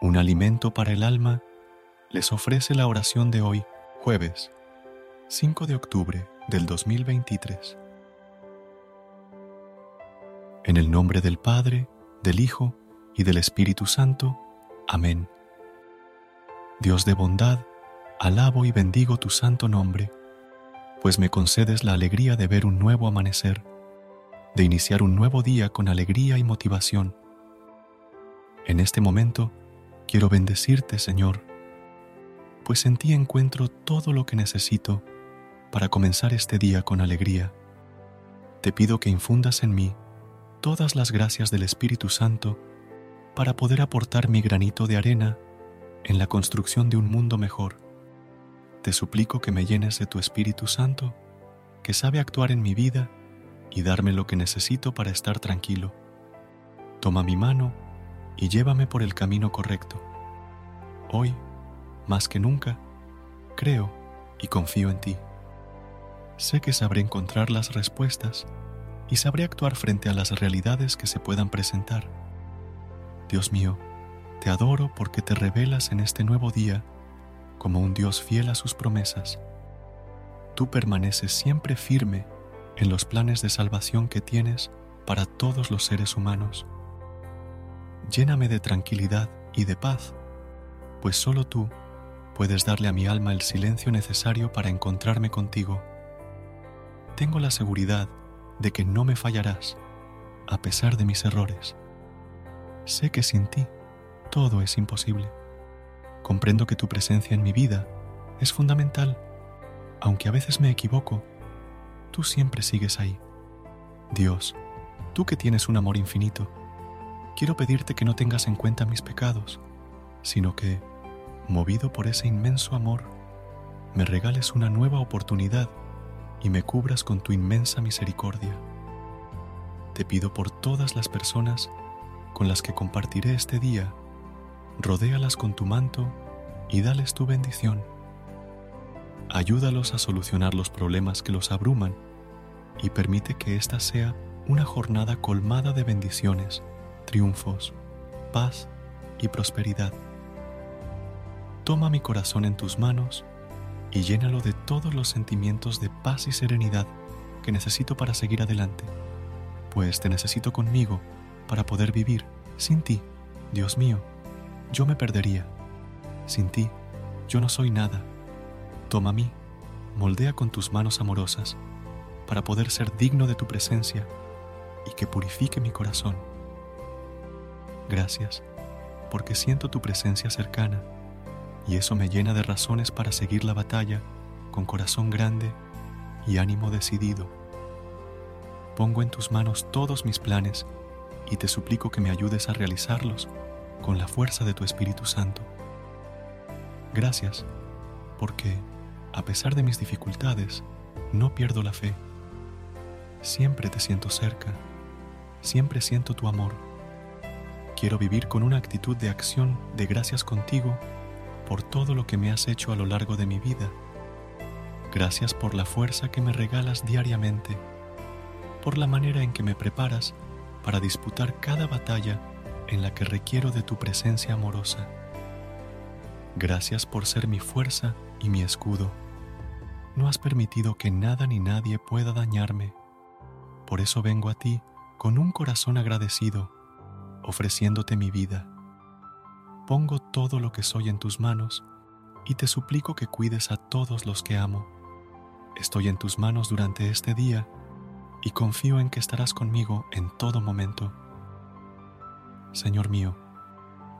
Un alimento para el alma, les ofrece la oración de hoy, jueves 5 de octubre del 2023. En el nombre del Padre, del Hijo y del Espíritu Santo. Amén. Dios de bondad, alabo y bendigo tu santo nombre, pues me concedes la alegría de ver un nuevo amanecer, de iniciar un nuevo día con alegría y motivación. En este momento, Quiero bendecirte, Señor, pues en ti encuentro todo lo que necesito para comenzar este día con alegría. Te pido que infundas en mí todas las gracias del Espíritu Santo para poder aportar mi granito de arena en la construcción de un mundo mejor. Te suplico que me llenes de tu Espíritu Santo, que sabe actuar en mi vida y darme lo que necesito para estar tranquilo. Toma mi mano y llévame por el camino correcto. Hoy, más que nunca, creo y confío en ti. Sé que sabré encontrar las respuestas y sabré actuar frente a las realidades que se puedan presentar. Dios mío, te adoro porque te revelas en este nuevo día como un Dios fiel a sus promesas. Tú permaneces siempre firme en los planes de salvación que tienes para todos los seres humanos lléname de tranquilidad y de paz, pues solo tú puedes darle a mi alma el silencio necesario para encontrarme contigo. Tengo la seguridad de que no me fallarás, a pesar de mis errores. Sé que sin ti todo es imposible. Comprendo que tu presencia en mi vida es fundamental, aunque a veces me equivoco, tú siempre sigues ahí. Dios, tú que tienes un amor infinito, quiero pedirte que no tengas en cuenta mis pecados, sino que, movido por ese inmenso amor, me regales una nueva oportunidad y me cubras con tu inmensa misericordia. Te pido por todas las personas con las que compartiré este día, rodéalas con tu manto y dales tu bendición. Ayúdalos a solucionar los problemas que los abruman y permite que esta sea una jornada colmada de bendiciones triunfos, paz y prosperidad. Toma mi corazón en tus manos y llénalo de todos los sentimientos de paz y serenidad que necesito para seguir adelante, pues te necesito conmigo para poder vivir. Sin ti, Dios mío, yo me perdería. Sin ti, yo no soy nada. Toma mí, moldea con tus manos amorosas para poder ser digno de tu presencia y que purifique mi corazón Gracias, porque siento tu presencia cercana y eso me llena de razones para seguir la batalla con corazón grande y ánimo decidido. Pongo en tus manos todos mis planes y te suplico que me ayudes a realizarlos con la fuerza de tu Espíritu Santo. Gracias, porque, a pesar de mis dificultades, no pierdo la fe. Siempre te siento cerca, siempre siento tu amor Quiero vivir con una actitud de acción de gracias contigo por todo lo que me has hecho a lo largo de mi vida. Gracias por la fuerza que me regalas diariamente, por la manera en que me preparas para disputar cada batalla en la que requiero de tu presencia amorosa. Gracias por ser mi fuerza y mi escudo. No has permitido que nada ni nadie pueda dañarme. Por eso vengo a ti con un corazón agradecido ofreciéndote mi vida. Pongo todo lo que soy en tus manos y te suplico que cuides a todos los que amo. Estoy en tus manos durante este día y confío en que estarás conmigo en todo momento. Señor mío,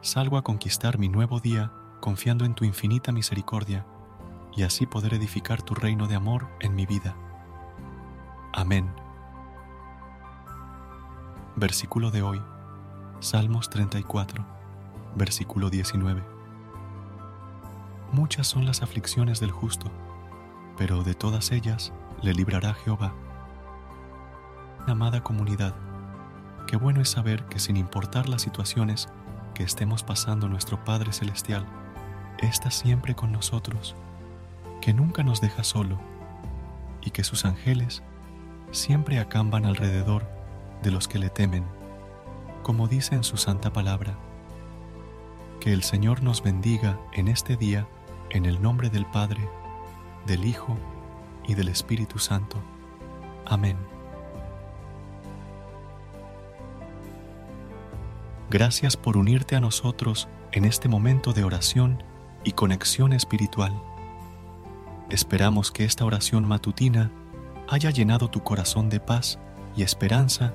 salgo a conquistar mi nuevo día confiando en tu infinita misericordia y así poder edificar tu reino de amor en mi vida. Amén. Versículo de hoy, Salmos 34, versículo 19. Muchas son las aflicciones del justo, pero de todas ellas le librará Jehová. Amada comunidad, qué bueno es saber que sin importar las situaciones que estemos pasando nuestro Padre Celestial, está siempre con nosotros, que nunca nos deja solo y que sus ángeles siempre acampan alrededor de los que le temen, como dice en su santa palabra. Que el Señor nos bendiga en este día en el nombre del Padre, del Hijo y del Espíritu Santo. Amén. Gracias por unirte a nosotros en este momento de oración y conexión espiritual. Esperamos que esta oración matutina haya llenado tu corazón de paz y esperanza